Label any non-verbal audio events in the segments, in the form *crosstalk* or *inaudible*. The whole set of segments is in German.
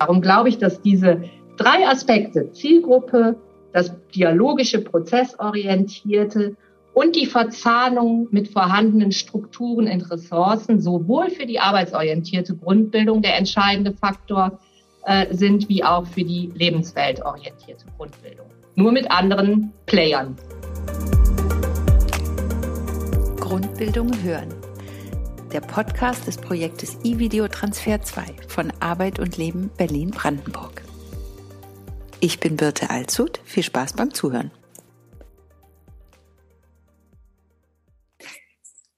Darum glaube ich, dass diese drei Aspekte, Zielgruppe, das dialogische, prozessorientierte und die Verzahnung mit vorhandenen Strukturen und Ressourcen sowohl für die arbeitsorientierte Grundbildung der entscheidende Faktor äh, sind, wie auch für die lebensweltorientierte Grundbildung. Nur mit anderen Playern. Grundbildung hören. Der Podcast des Projektes E-Video Transfer 2 von Arbeit und Leben Berlin-Brandenburg. Ich bin Birte Alzut. Viel Spaß beim Zuhören.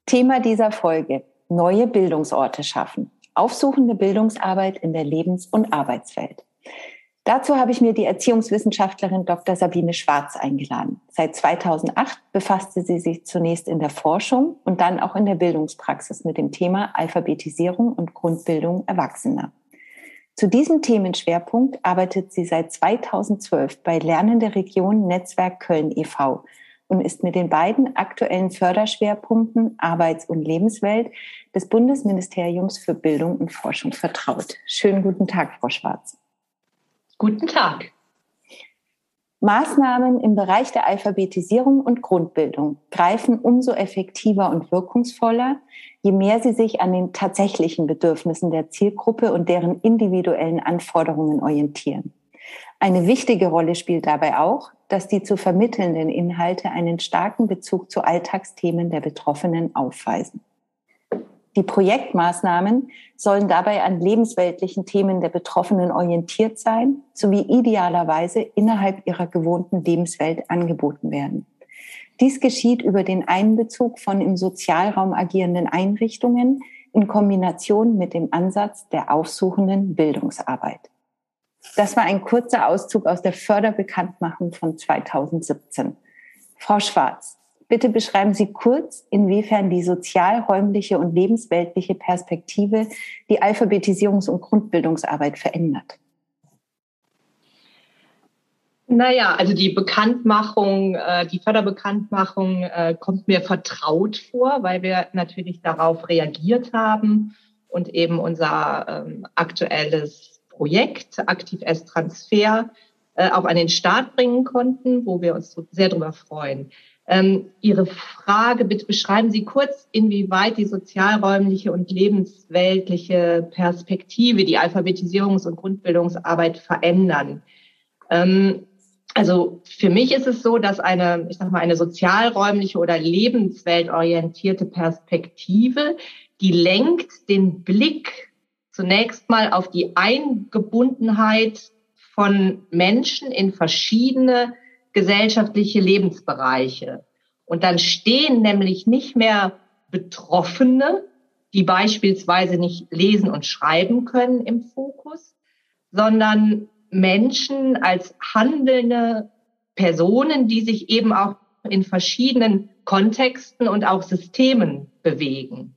Thema dieser Folge. Neue Bildungsorte schaffen. Aufsuchende Bildungsarbeit in der Lebens- und Arbeitswelt. Dazu habe ich mir die Erziehungswissenschaftlerin Dr. Sabine Schwarz eingeladen. Seit 2008 befasste sie sich zunächst in der Forschung und dann auch in der Bildungspraxis mit dem Thema Alphabetisierung und Grundbildung Erwachsener. Zu diesem Themenschwerpunkt arbeitet sie seit 2012 bei Lernende Region Netzwerk Köln e.V. und ist mit den beiden aktuellen Förderschwerpunkten Arbeits- und Lebenswelt des Bundesministeriums für Bildung und Forschung vertraut. Schönen guten Tag, Frau Schwarz. Guten Tag. Maßnahmen im Bereich der Alphabetisierung und Grundbildung greifen umso effektiver und wirkungsvoller, je mehr sie sich an den tatsächlichen Bedürfnissen der Zielgruppe und deren individuellen Anforderungen orientieren. Eine wichtige Rolle spielt dabei auch, dass die zu vermittelnden Inhalte einen starken Bezug zu Alltagsthemen der Betroffenen aufweisen. Die Projektmaßnahmen sollen dabei an lebensweltlichen Themen der Betroffenen orientiert sein, sowie idealerweise innerhalb ihrer gewohnten Lebenswelt angeboten werden. Dies geschieht über den Einbezug von im Sozialraum agierenden Einrichtungen in Kombination mit dem Ansatz der aufsuchenden Bildungsarbeit. Das war ein kurzer Auszug aus der Förderbekanntmachung von 2017. Frau Schwarz, Bitte beschreiben Sie kurz, inwiefern die sozialräumliche und lebensweltliche Perspektive die Alphabetisierungs- und Grundbildungsarbeit verändert. Naja, also die Bekanntmachung, äh, die Förderbekanntmachung äh, kommt mir vertraut vor, weil wir natürlich darauf reagiert haben und eben unser ähm, aktuelles Projekt Aktiv S Transfer äh, auch an den Start bringen konnten, wo wir uns sehr darüber freuen. Ähm, Ihre Frage, bitte beschreiben Sie kurz, inwieweit die sozialräumliche und lebensweltliche Perspektive die Alphabetisierungs- und Grundbildungsarbeit verändern. Ähm, also für mich ist es so, dass eine, ich sag mal, eine sozialräumliche oder lebensweltorientierte Perspektive, die lenkt den Blick zunächst mal auf die Eingebundenheit von Menschen in verschiedene gesellschaftliche Lebensbereiche. Und dann stehen nämlich nicht mehr Betroffene, die beispielsweise nicht lesen und schreiben können im Fokus, sondern Menschen als handelnde Personen, die sich eben auch in verschiedenen Kontexten und auch Systemen bewegen.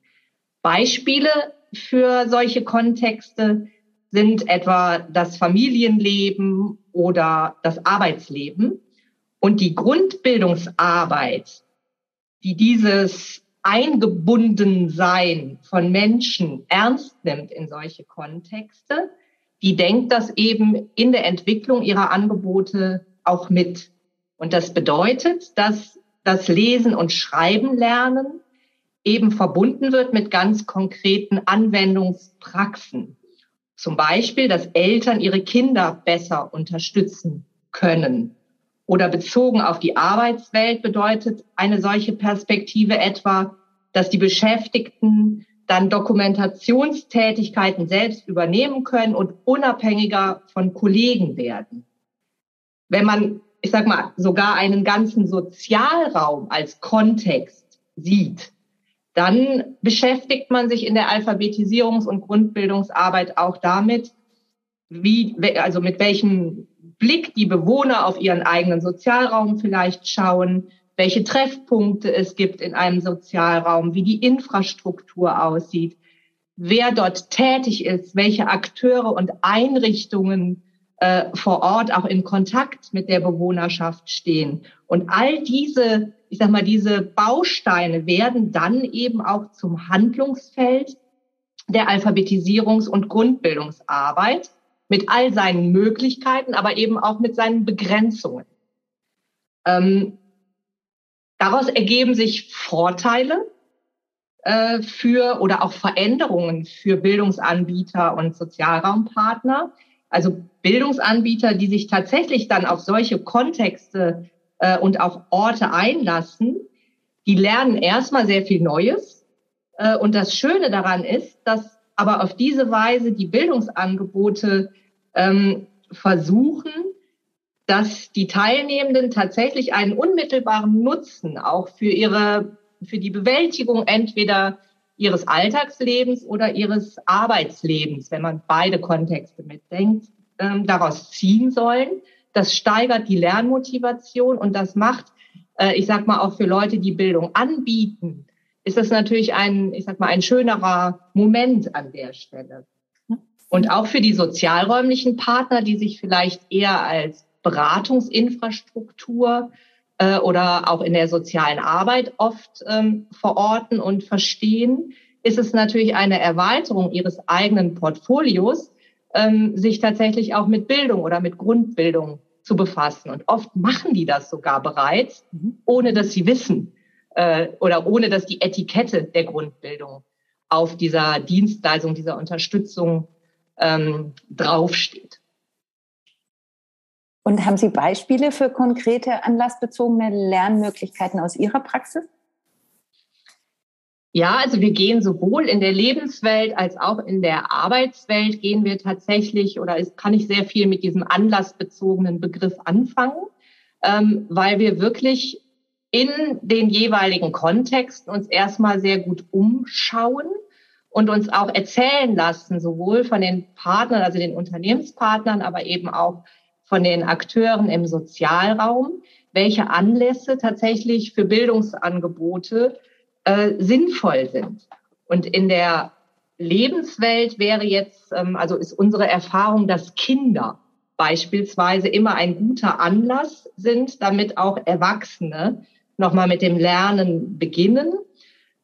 Beispiele für solche Kontexte sind etwa das Familienleben oder das Arbeitsleben. Und die Grundbildungsarbeit, die dieses Eingebundensein von Menschen ernst nimmt in solche Kontexte, die denkt das eben in der Entwicklung ihrer Angebote auch mit. Und das bedeutet, dass das Lesen und Schreiben lernen eben verbunden wird mit ganz konkreten Anwendungspraxen. Zum Beispiel, dass Eltern ihre Kinder besser unterstützen können oder bezogen auf die Arbeitswelt bedeutet eine solche Perspektive etwa, dass die Beschäftigten dann Dokumentationstätigkeiten selbst übernehmen können und unabhängiger von Kollegen werden. Wenn man, ich sag mal, sogar einen ganzen Sozialraum als Kontext sieht, dann beschäftigt man sich in der Alphabetisierungs- und Grundbildungsarbeit auch damit, wie, also mit welchem Blick die Bewohner auf ihren eigenen Sozialraum vielleicht schauen, welche Treffpunkte es gibt in einem Sozialraum, wie die Infrastruktur aussieht, wer dort tätig ist, welche Akteure und Einrichtungen äh, vor Ort auch in Kontakt mit der Bewohnerschaft stehen. Und all diese, ich sag mal, diese Bausteine werden dann eben auch zum Handlungsfeld der Alphabetisierungs- und Grundbildungsarbeit mit all seinen Möglichkeiten, aber eben auch mit seinen Begrenzungen. Ähm, daraus ergeben sich Vorteile äh, für oder auch Veränderungen für Bildungsanbieter und Sozialraumpartner. Also Bildungsanbieter, die sich tatsächlich dann auf solche Kontexte äh, und auch Orte einlassen, die lernen erstmal sehr viel Neues. Äh, und das Schöne daran ist, dass aber auf diese Weise die Bildungsangebote ähm, versuchen, dass die Teilnehmenden tatsächlich einen unmittelbaren Nutzen auch für ihre, für die Bewältigung entweder ihres Alltagslebens oder ihres Arbeitslebens, wenn man beide Kontexte mitdenkt, ähm, daraus ziehen sollen. Das steigert die Lernmotivation und das macht, äh, ich sag mal, auch für Leute, die Bildung anbieten, ist das natürlich ein, ich sag mal, ein schönerer Moment an der Stelle. Und auch für die sozialräumlichen Partner, die sich vielleicht eher als Beratungsinfrastruktur äh, oder auch in der sozialen Arbeit oft ähm, verorten und verstehen, ist es natürlich eine Erweiterung ihres eigenen Portfolios, ähm, sich tatsächlich auch mit Bildung oder mit Grundbildung zu befassen. Und oft machen die das sogar bereits, mhm. ohne dass sie wissen äh, oder ohne dass die Etikette der Grundbildung auf dieser Dienstleistung, dieser Unterstützung ähm, draufsteht. Und haben Sie Beispiele für konkrete anlassbezogene Lernmöglichkeiten aus Ihrer Praxis? Ja, also wir gehen sowohl in der Lebenswelt als auch in der Arbeitswelt gehen wir tatsächlich oder ist, kann ich sehr viel mit diesem anlassbezogenen Begriff anfangen, ähm, weil wir wirklich in den jeweiligen Kontexten uns erstmal sehr gut umschauen und uns auch erzählen lassen, sowohl von den Partnern, also den Unternehmenspartnern, aber eben auch von den Akteuren im Sozialraum, welche Anlässe tatsächlich für Bildungsangebote äh, sinnvoll sind. Und in der Lebenswelt wäre jetzt, ähm, also ist unsere Erfahrung, dass Kinder beispielsweise immer ein guter Anlass sind, damit auch Erwachsene nochmal mit dem Lernen beginnen.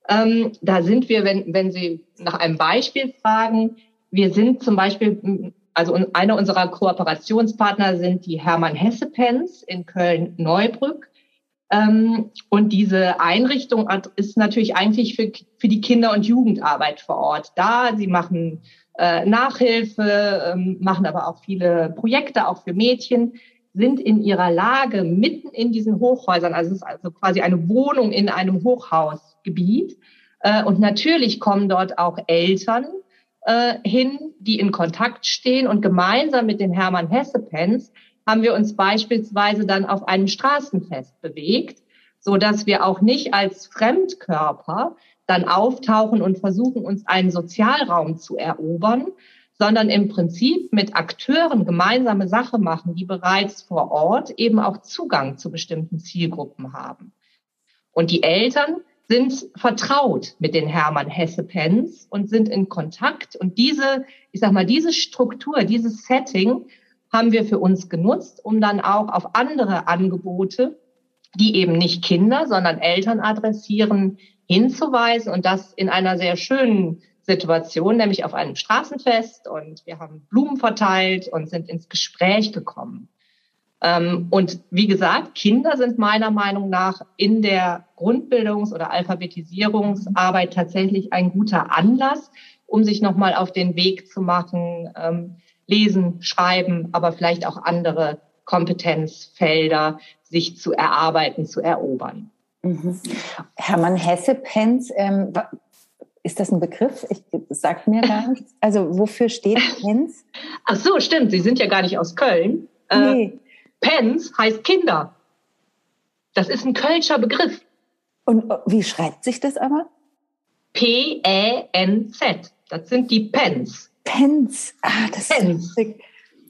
Ähm, da sind wir, wenn, wenn Sie nach einem Beispiel fragen, wir sind zum Beispiel also einer unserer Kooperationspartner sind die Hermann Hesse Pens in Köln-Neubrück. Ähm, und diese Einrichtung ist natürlich eigentlich für, für die Kinder- und Jugendarbeit vor Ort da. Sie machen äh, Nachhilfe, ähm, machen aber auch viele Projekte, auch für Mädchen, sind in ihrer Lage mitten in diesen Hochhäusern. Also es ist also quasi eine Wohnung in einem Hochhausgebiet. Äh, und natürlich kommen dort auch Eltern äh, hin, die in Kontakt stehen. Und gemeinsam mit den Hermann Hesse Pens haben wir uns beispielsweise dann auf einem Straßenfest bewegt, so dass wir auch nicht als Fremdkörper dann auftauchen und versuchen, uns einen Sozialraum zu erobern, sondern im Prinzip mit Akteuren gemeinsame Sache machen, die bereits vor Ort eben auch Zugang zu bestimmten Zielgruppen haben. Und die Eltern sind vertraut mit den Hermann Hesse Pens und sind in Kontakt. Und diese, ich sag mal, diese Struktur, dieses Setting haben wir für uns genutzt, um dann auch auf andere Angebote, die eben nicht Kinder, sondern Eltern adressieren, hinzuweisen und das in einer sehr schönen Situation, nämlich auf einem Straßenfest und wir haben Blumen verteilt und sind ins Gespräch gekommen. Ähm, und wie gesagt, Kinder sind meiner Meinung nach in der Grundbildungs- oder Alphabetisierungsarbeit tatsächlich ein guter Anlass, um sich nochmal auf den Weg zu machen, ähm, lesen, schreiben, aber vielleicht auch andere Kompetenzfelder sich zu erarbeiten, zu erobern. Mhm. Hermann Hesse-Penz, ähm, ist das ein Begriff? Ich sag mir gar *laughs* nichts. Also wofür steht Penz? Ach so, stimmt. Sie sind ja gar nicht aus Köln. Äh, nee. Pens heißt Kinder. Das ist ein Kölscher Begriff. Und äh, wie schreibt sich das aber? P-E-N-Z. Das sind die Pens. Pens. Ah, das Pens. ist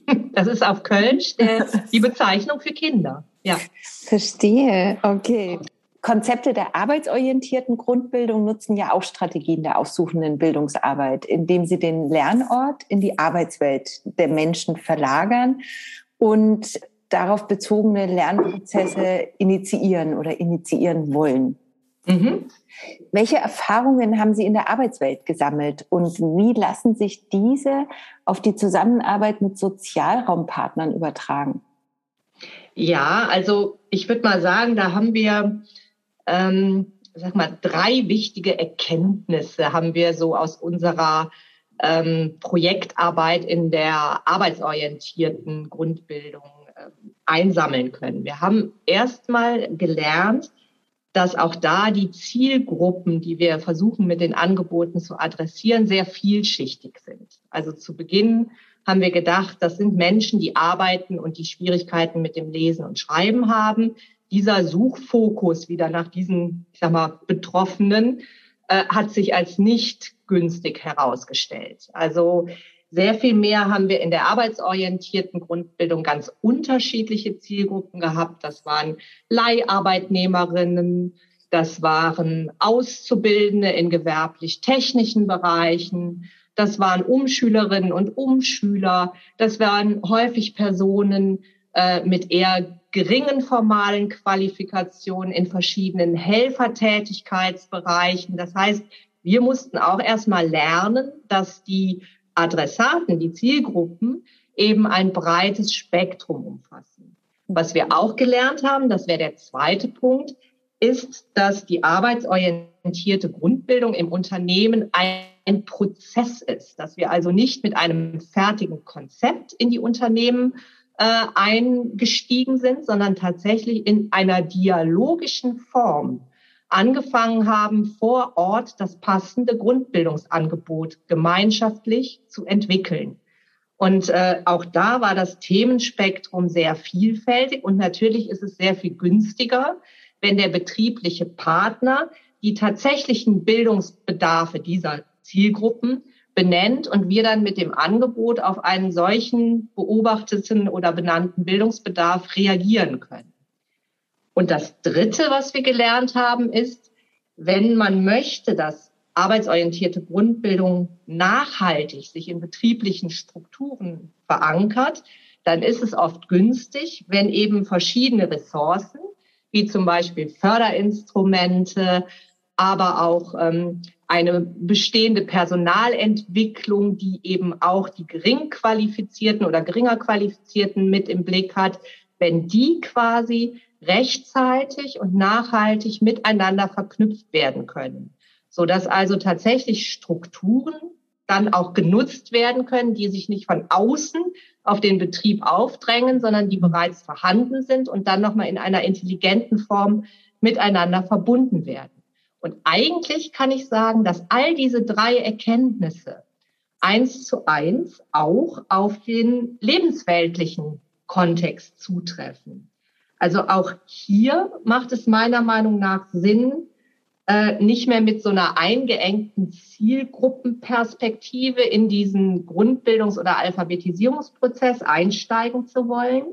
*laughs* Das ist auf Kölsch der, *laughs* die Bezeichnung für Kinder. Ja. Verstehe. Okay. Konzepte der arbeitsorientierten Grundbildung nutzen ja auch Strategien der aussuchenden Bildungsarbeit, indem sie den Lernort in die Arbeitswelt der Menschen verlagern und darauf bezogene Lernprozesse initiieren oder initiieren wollen. Mhm. Welche Erfahrungen haben Sie in der Arbeitswelt gesammelt und wie lassen sich diese auf die Zusammenarbeit mit Sozialraumpartnern übertragen? Ja, also ich würde mal sagen, da haben wir, ähm, sag mal, drei wichtige Erkenntnisse haben wir so aus unserer ähm, Projektarbeit in der arbeitsorientierten Grundbildung äh, einsammeln können. Wir haben erstmal gelernt, dass auch da die Zielgruppen, die wir versuchen mit den Angeboten zu adressieren, sehr vielschichtig sind. Also zu Beginn haben wir gedacht, das sind Menschen, die arbeiten und die Schwierigkeiten mit dem Lesen und Schreiben haben. Dieser Suchfokus wieder nach diesen, ich sag mal, Betroffenen äh, hat sich als nicht günstig herausgestellt. Also sehr viel mehr haben wir in der arbeitsorientierten Grundbildung ganz unterschiedliche Zielgruppen gehabt. Das waren Leiharbeitnehmerinnen, das waren Auszubildende in gewerblich-technischen Bereichen, das waren Umschülerinnen und Umschüler, das waren häufig Personen äh, mit eher geringen formalen Qualifikationen in verschiedenen Helfertätigkeitsbereichen. Das heißt, wir mussten auch erstmal lernen, dass die Adressaten, die Zielgruppen eben ein breites Spektrum umfassen. Was wir auch gelernt haben, das wäre der zweite Punkt, ist, dass die arbeitsorientierte Grundbildung im Unternehmen ein Prozess ist, dass wir also nicht mit einem fertigen Konzept in die Unternehmen äh, eingestiegen sind, sondern tatsächlich in einer dialogischen Form angefangen haben, vor Ort das passende Grundbildungsangebot gemeinschaftlich zu entwickeln. Und äh, auch da war das Themenspektrum sehr vielfältig und natürlich ist es sehr viel günstiger, wenn der betriebliche Partner die tatsächlichen Bildungsbedarfe dieser Zielgruppen benennt und wir dann mit dem Angebot auf einen solchen beobachteten oder benannten Bildungsbedarf reagieren können. Und das Dritte, was wir gelernt haben, ist, wenn man möchte, dass arbeitsorientierte Grundbildung nachhaltig sich in betrieblichen Strukturen verankert, dann ist es oft günstig, wenn eben verschiedene Ressourcen, wie zum Beispiel Förderinstrumente, aber auch ähm, eine bestehende Personalentwicklung, die eben auch die gering qualifizierten oder geringer qualifizierten mit im Blick hat, wenn die quasi rechtzeitig und nachhaltig miteinander verknüpft werden können, so dass also tatsächlich Strukturen dann auch genutzt werden können, die sich nicht von außen auf den Betrieb aufdrängen, sondern die bereits vorhanden sind und dann nochmal in einer intelligenten Form miteinander verbunden werden. Und eigentlich kann ich sagen, dass all diese drei Erkenntnisse eins zu eins auch auf den lebensweltlichen Kontext zutreffen. Also auch hier macht es meiner Meinung nach Sinn, äh, nicht mehr mit so einer eingeengten Zielgruppenperspektive in diesen Grundbildungs- oder Alphabetisierungsprozess einsteigen zu wollen.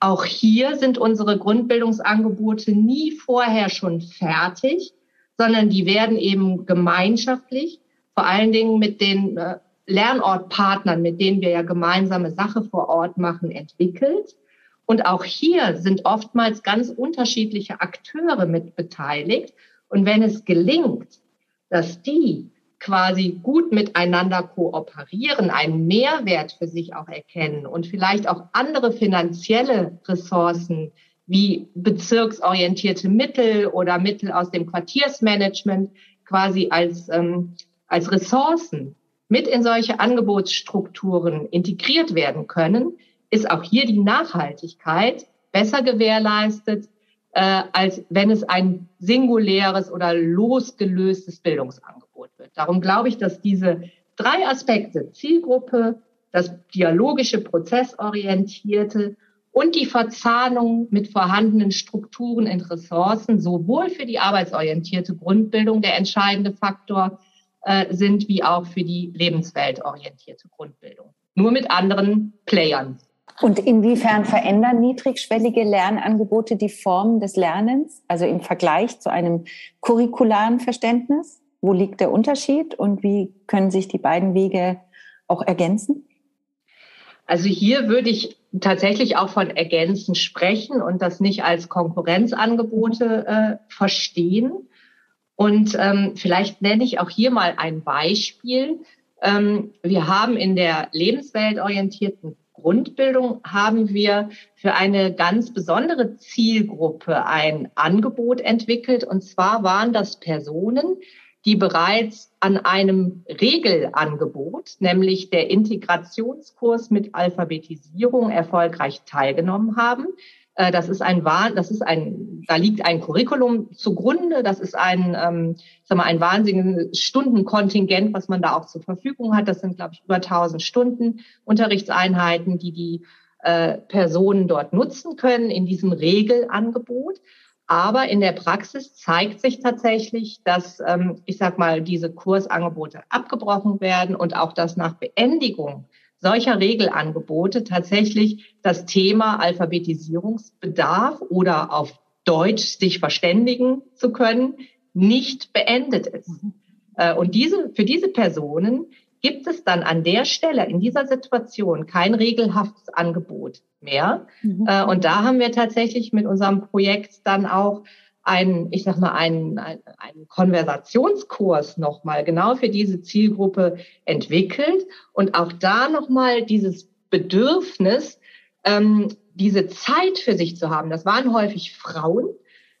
Auch hier sind unsere Grundbildungsangebote nie vorher schon fertig, sondern die werden eben gemeinschaftlich, vor allen Dingen mit den äh, Lernortpartnern, mit denen wir ja gemeinsame Sache vor Ort machen, entwickelt. Und auch hier sind oftmals ganz unterschiedliche Akteure mit beteiligt. Und wenn es gelingt, dass die quasi gut miteinander kooperieren, einen Mehrwert für sich auch erkennen und vielleicht auch andere finanzielle Ressourcen wie bezirksorientierte Mittel oder Mittel aus dem Quartiersmanagement quasi als, ähm, als Ressourcen mit in solche Angebotsstrukturen integriert werden können, ist auch hier die Nachhaltigkeit besser gewährleistet, äh, als wenn es ein singuläres oder losgelöstes Bildungsangebot wird. Darum glaube ich, dass diese drei Aspekte, Zielgruppe, das dialogische, prozessorientierte und die Verzahnung mit vorhandenen Strukturen und Ressourcen sowohl für die arbeitsorientierte Grundbildung der entscheidende Faktor äh, sind, wie auch für die lebensweltorientierte Grundbildung. Nur mit anderen Playern. Und inwiefern verändern niedrigschwellige Lernangebote die Form des Lernens, also im Vergleich zu einem curricularen Verständnis? Wo liegt der Unterschied und wie können sich die beiden Wege auch ergänzen? Also hier würde ich tatsächlich auch von Ergänzen sprechen und das nicht als Konkurrenzangebote äh, verstehen. Und ähm, vielleicht nenne ich auch hier mal ein Beispiel. Ähm, wir haben in der lebensweltorientierten Grundbildung haben wir für eine ganz besondere Zielgruppe ein Angebot entwickelt. Und zwar waren das Personen, die bereits an einem Regelangebot, nämlich der Integrationskurs mit Alphabetisierung, erfolgreich teilgenommen haben. Äh, das ist ein, das ist ein, da liegt ein Curriculum zugrunde. Das ist ein, ähm, sag mal, ein wahnsinniges Stundenkontingent, was man da auch zur Verfügung hat. Das sind, glaube ich, über 1000 Stunden Unterrichtseinheiten, die die äh, Personen dort nutzen können in diesem Regelangebot. Aber in der Praxis zeigt sich tatsächlich, dass, ähm, ich sag mal, diese Kursangebote abgebrochen werden und auch, dass nach Beendigung solcher Regelangebote tatsächlich das Thema Alphabetisierungsbedarf oder auf Deutsch sich verständigen zu können, nicht beendet ist. Äh, und diese, für diese Personen gibt es dann an der Stelle, in dieser Situation, kein regelhaftes Angebot mehr. Mhm. Äh, und da haben wir tatsächlich mit unserem Projekt dann auch einen, ich sag mal, einen, einen Konversationskurs nochmal genau für diese Zielgruppe entwickelt und auch da nochmal dieses Bedürfnis, ähm, diese Zeit für sich zu haben. Das waren häufig Frauen,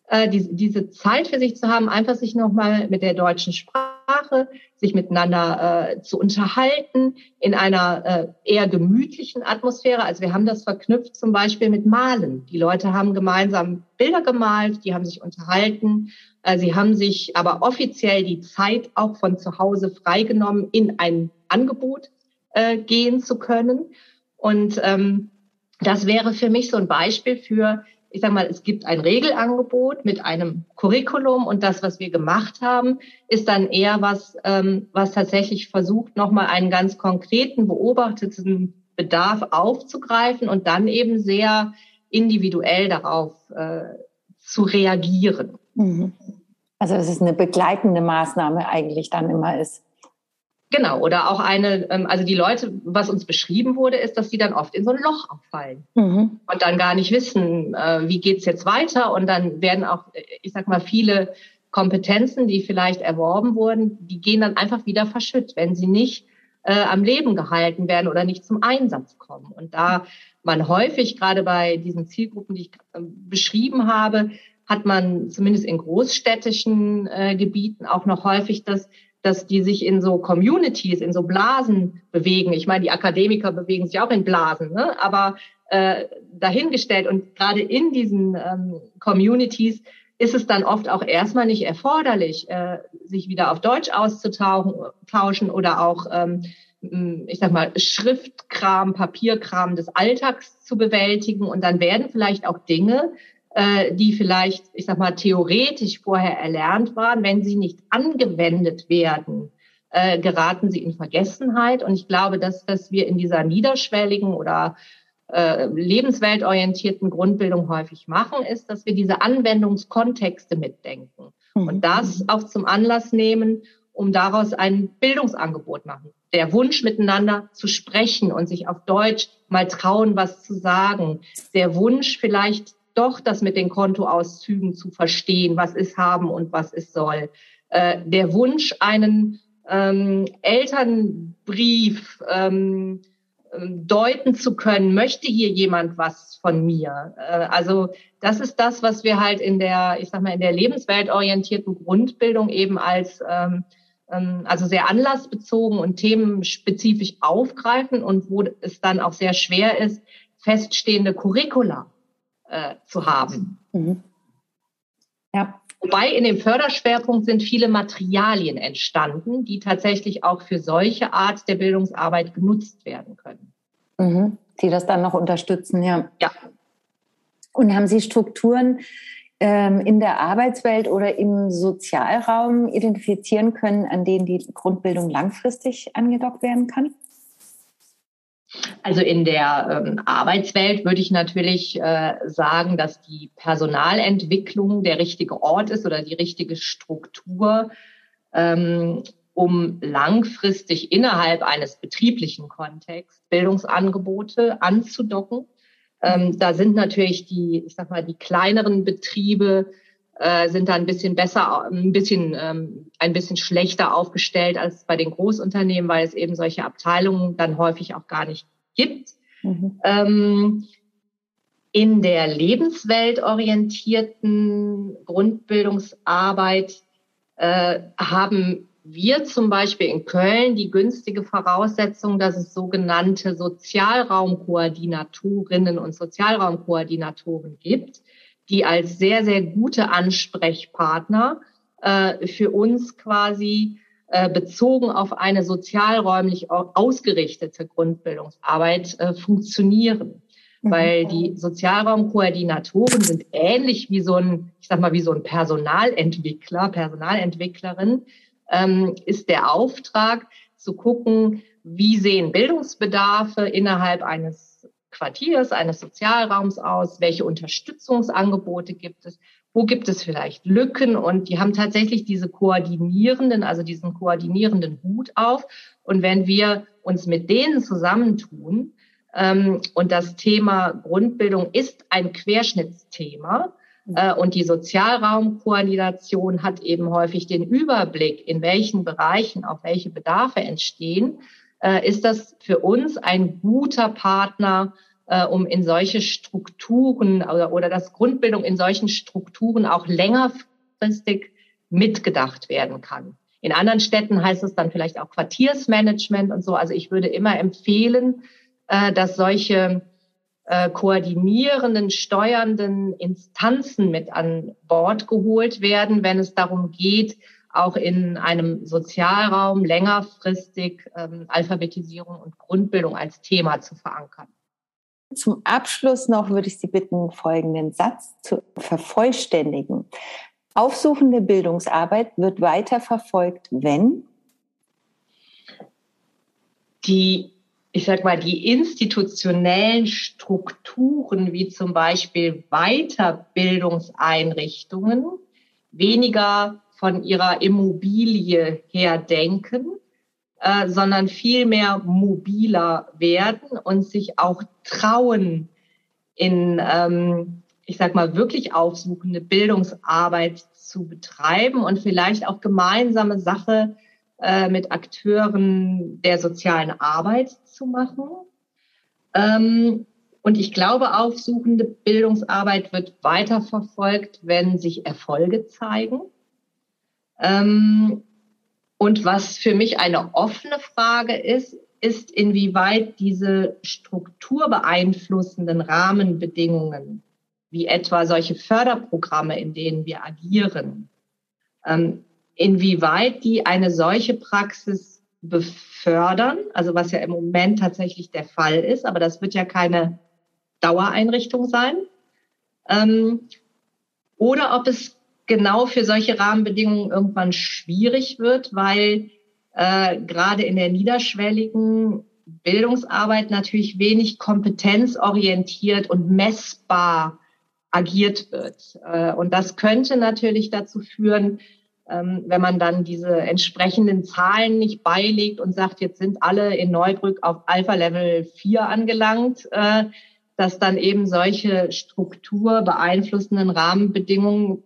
äh, die, diese Zeit für sich zu haben, einfach sich nochmal mit der deutschen Sprache Sprache, sich miteinander äh, zu unterhalten in einer äh, eher gemütlichen Atmosphäre. Also wir haben das verknüpft zum Beispiel mit Malen. Die Leute haben gemeinsam Bilder gemalt, die haben sich unterhalten. Äh, sie haben sich aber offiziell die Zeit auch von zu Hause freigenommen, in ein Angebot äh, gehen zu können. Und ähm, das wäre für mich so ein Beispiel für ich sage mal, es gibt ein Regelangebot mit einem Curriculum und das, was wir gemacht haben, ist dann eher was, ähm, was tatsächlich versucht, nochmal einen ganz konkreten, beobachteten Bedarf aufzugreifen und dann eben sehr individuell darauf äh, zu reagieren. Mhm. Also dass es eine begleitende Maßnahme eigentlich dann immer ist. Genau, oder auch eine, ähm, also die Leute, was uns beschrieben wurde, ist, dass sie dann oft in so ein Loch auffallen mhm. und dann gar nicht wissen, äh, wie geht's jetzt weiter. Und dann werden auch, ich sag mal, viele Kompetenzen, die vielleicht erworben wurden, die gehen dann einfach wieder verschütt, wenn sie nicht äh, am Leben gehalten werden oder nicht zum Einsatz kommen. Und da man häufig, gerade bei diesen Zielgruppen, die ich äh, beschrieben habe, hat man zumindest in großstädtischen äh, Gebieten auch noch häufig das dass die sich in so Communities, in so Blasen bewegen. Ich meine, die Akademiker bewegen sich auch in Blasen, ne? aber äh, dahingestellt und gerade in diesen ähm, Communities ist es dann oft auch erstmal nicht erforderlich, äh, sich wieder auf Deutsch auszutauschen oder auch, ähm, ich sag mal, Schriftkram, Papierkram des Alltags zu bewältigen. Und dann werden vielleicht auch Dinge, äh, die vielleicht, ich sag mal, theoretisch vorher erlernt waren, wenn sie nicht angewendet werden, äh, geraten sie in Vergessenheit. Und ich glaube, dass, dass wir in dieser niederschwelligen oder äh, lebensweltorientierten Grundbildung häufig machen, ist, dass wir diese Anwendungskontexte mitdenken mhm. und das auch zum Anlass nehmen, um daraus ein Bildungsangebot machen. Der Wunsch, miteinander zu sprechen und sich auf Deutsch mal trauen, was zu sagen. Der Wunsch, vielleicht doch das mit den Kontoauszügen zu verstehen, was ist haben und was es soll. Äh, der Wunsch, einen ähm, Elternbrief ähm, ähm, deuten zu können, möchte hier jemand was von mir? Äh, also das ist das, was wir halt in der, ich sag mal, in der lebensweltorientierten Grundbildung eben als ähm, ähm also sehr anlassbezogen und themenspezifisch aufgreifen und wo es dann auch sehr schwer ist, feststehende Curricula äh, zu haben. Mhm. Ja. Wobei in dem Förderschwerpunkt sind viele Materialien entstanden, die tatsächlich auch für solche Art der Bildungsarbeit genutzt werden können. Mhm. Die das dann noch unterstützen, ja. Ja. Und haben Sie Strukturen ähm, in der Arbeitswelt oder im Sozialraum identifizieren können, an denen die Grundbildung langfristig angedockt werden kann? Also in der ähm, Arbeitswelt würde ich natürlich äh, sagen, dass die Personalentwicklung der richtige Ort ist oder die richtige Struktur. Ähm, um langfristig innerhalb eines betrieblichen Kontexts Bildungsangebote anzudocken. Ähm, da sind natürlich die, ich sag mal, die kleineren Betriebe äh, sind da ein bisschen besser, ein bisschen, ähm, ein bisschen schlechter aufgestellt als bei den Großunternehmen, weil es eben solche Abteilungen dann häufig auch gar nicht gibt. Mhm. Ähm, in der lebensweltorientierten Grundbildungsarbeit äh, haben wir zum Beispiel in Köln die günstige Voraussetzung, dass es sogenannte Sozialraumkoordinatorinnen und Sozialraumkoordinatoren gibt, die als sehr, sehr gute Ansprechpartner äh, für uns quasi äh, bezogen auf eine sozialräumlich ausgerichtete Grundbildungsarbeit äh, funktionieren. Mhm. Weil die Sozialraumkoordinatoren sind ähnlich wie so ein, ich sag mal, wie so ein Personalentwickler, Personalentwicklerin, ähm, ist der Auftrag zu gucken, wie sehen Bildungsbedarfe innerhalb eines Quartiers, eines Sozialraums aus, welche Unterstützungsangebote gibt es, wo gibt es vielleicht Lücken und die haben tatsächlich diese koordinierenden, also diesen koordinierenden Hut auf. Und wenn wir uns mit denen zusammentun, ähm, und das Thema Grundbildung ist ein Querschnittsthema, äh, und die Sozialraumkoordination hat eben häufig den Überblick, in welchen Bereichen auch welche Bedarfe entstehen. Äh, ist das für uns ein guter Partner, äh, um in solche Strukturen oder, oder dass Grundbildung in solchen Strukturen auch längerfristig mitgedacht werden kann. In anderen Städten heißt es dann vielleicht auch Quartiersmanagement und so. Also ich würde immer empfehlen, dass solche äh, koordinierenden, steuernden Instanzen mit an Bord geholt werden, wenn es darum geht, auch in einem Sozialraum längerfristig ähm, Alphabetisierung und Grundbildung als Thema zu verankern. Zum Abschluss noch würde ich Sie bitten, folgenden Satz zu vervollständigen. Aufsuchende Bildungsarbeit wird weiter verfolgt, wenn die ich sag mal, die institutionellen Strukturen, wie zum Beispiel Weiterbildungseinrichtungen, weniger von ihrer Immobilie her denken, äh, sondern viel mehr mobiler werden und sich auch trauen, in, ähm, ich sag mal, wirklich aufsuchende Bildungsarbeit zu betreiben und vielleicht auch gemeinsame Sache äh, mit Akteuren der sozialen Arbeit zu machen. Ähm, und ich glaube, aufsuchende Bildungsarbeit wird weiterverfolgt, wenn sich Erfolge zeigen. Ähm, und was für mich eine offene Frage ist, ist, inwieweit diese strukturbeeinflussenden Rahmenbedingungen, wie etwa solche Förderprogramme, in denen wir agieren, ähm, inwieweit die eine solche Praxis befördern, also was ja im Moment tatsächlich der Fall ist, aber das wird ja keine Dauereinrichtung sein. Ähm, oder ob es genau für solche Rahmenbedingungen irgendwann schwierig wird, weil äh, gerade in der niederschwelligen Bildungsarbeit natürlich wenig kompetenzorientiert und messbar agiert wird. Äh, und das könnte natürlich dazu führen, ähm, wenn man dann diese entsprechenden Zahlen nicht beilegt und sagt, jetzt sind alle in Neubrück auf Alpha Level 4 angelangt, äh, dass dann eben solche Struktur beeinflussenden Rahmenbedingungen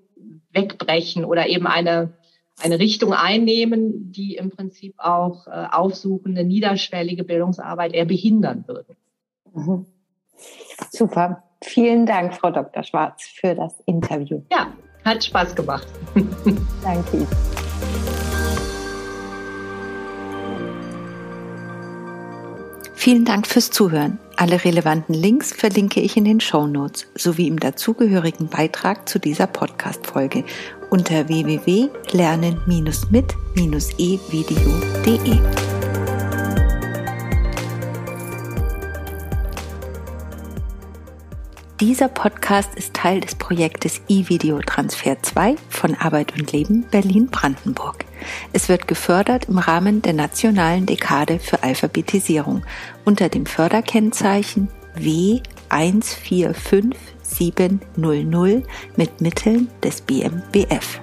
wegbrechen oder eben eine, eine Richtung einnehmen, die im Prinzip auch äh, aufsuchende, niederschwellige Bildungsarbeit eher behindern würden. Mhm. Super. Vielen Dank, Frau Dr. Schwarz, für das Interview. Ja, hat Spaß gemacht. *laughs* Danke. Vielen Dank fürs Zuhören. Alle relevanten Links verlinke ich in den Show Notes sowie im dazugehörigen Beitrag zu dieser Podcast-Folge unter www.lernen-mit-evideo.de. Dieser Podcast ist Teil des Projektes E-Video Transfer 2 von Arbeit und Leben Berlin-Brandenburg. Es wird gefördert im Rahmen der nationalen Dekade für Alphabetisierung unter dem Förderkennzeichen W145700 mit Mitteln des BMBF.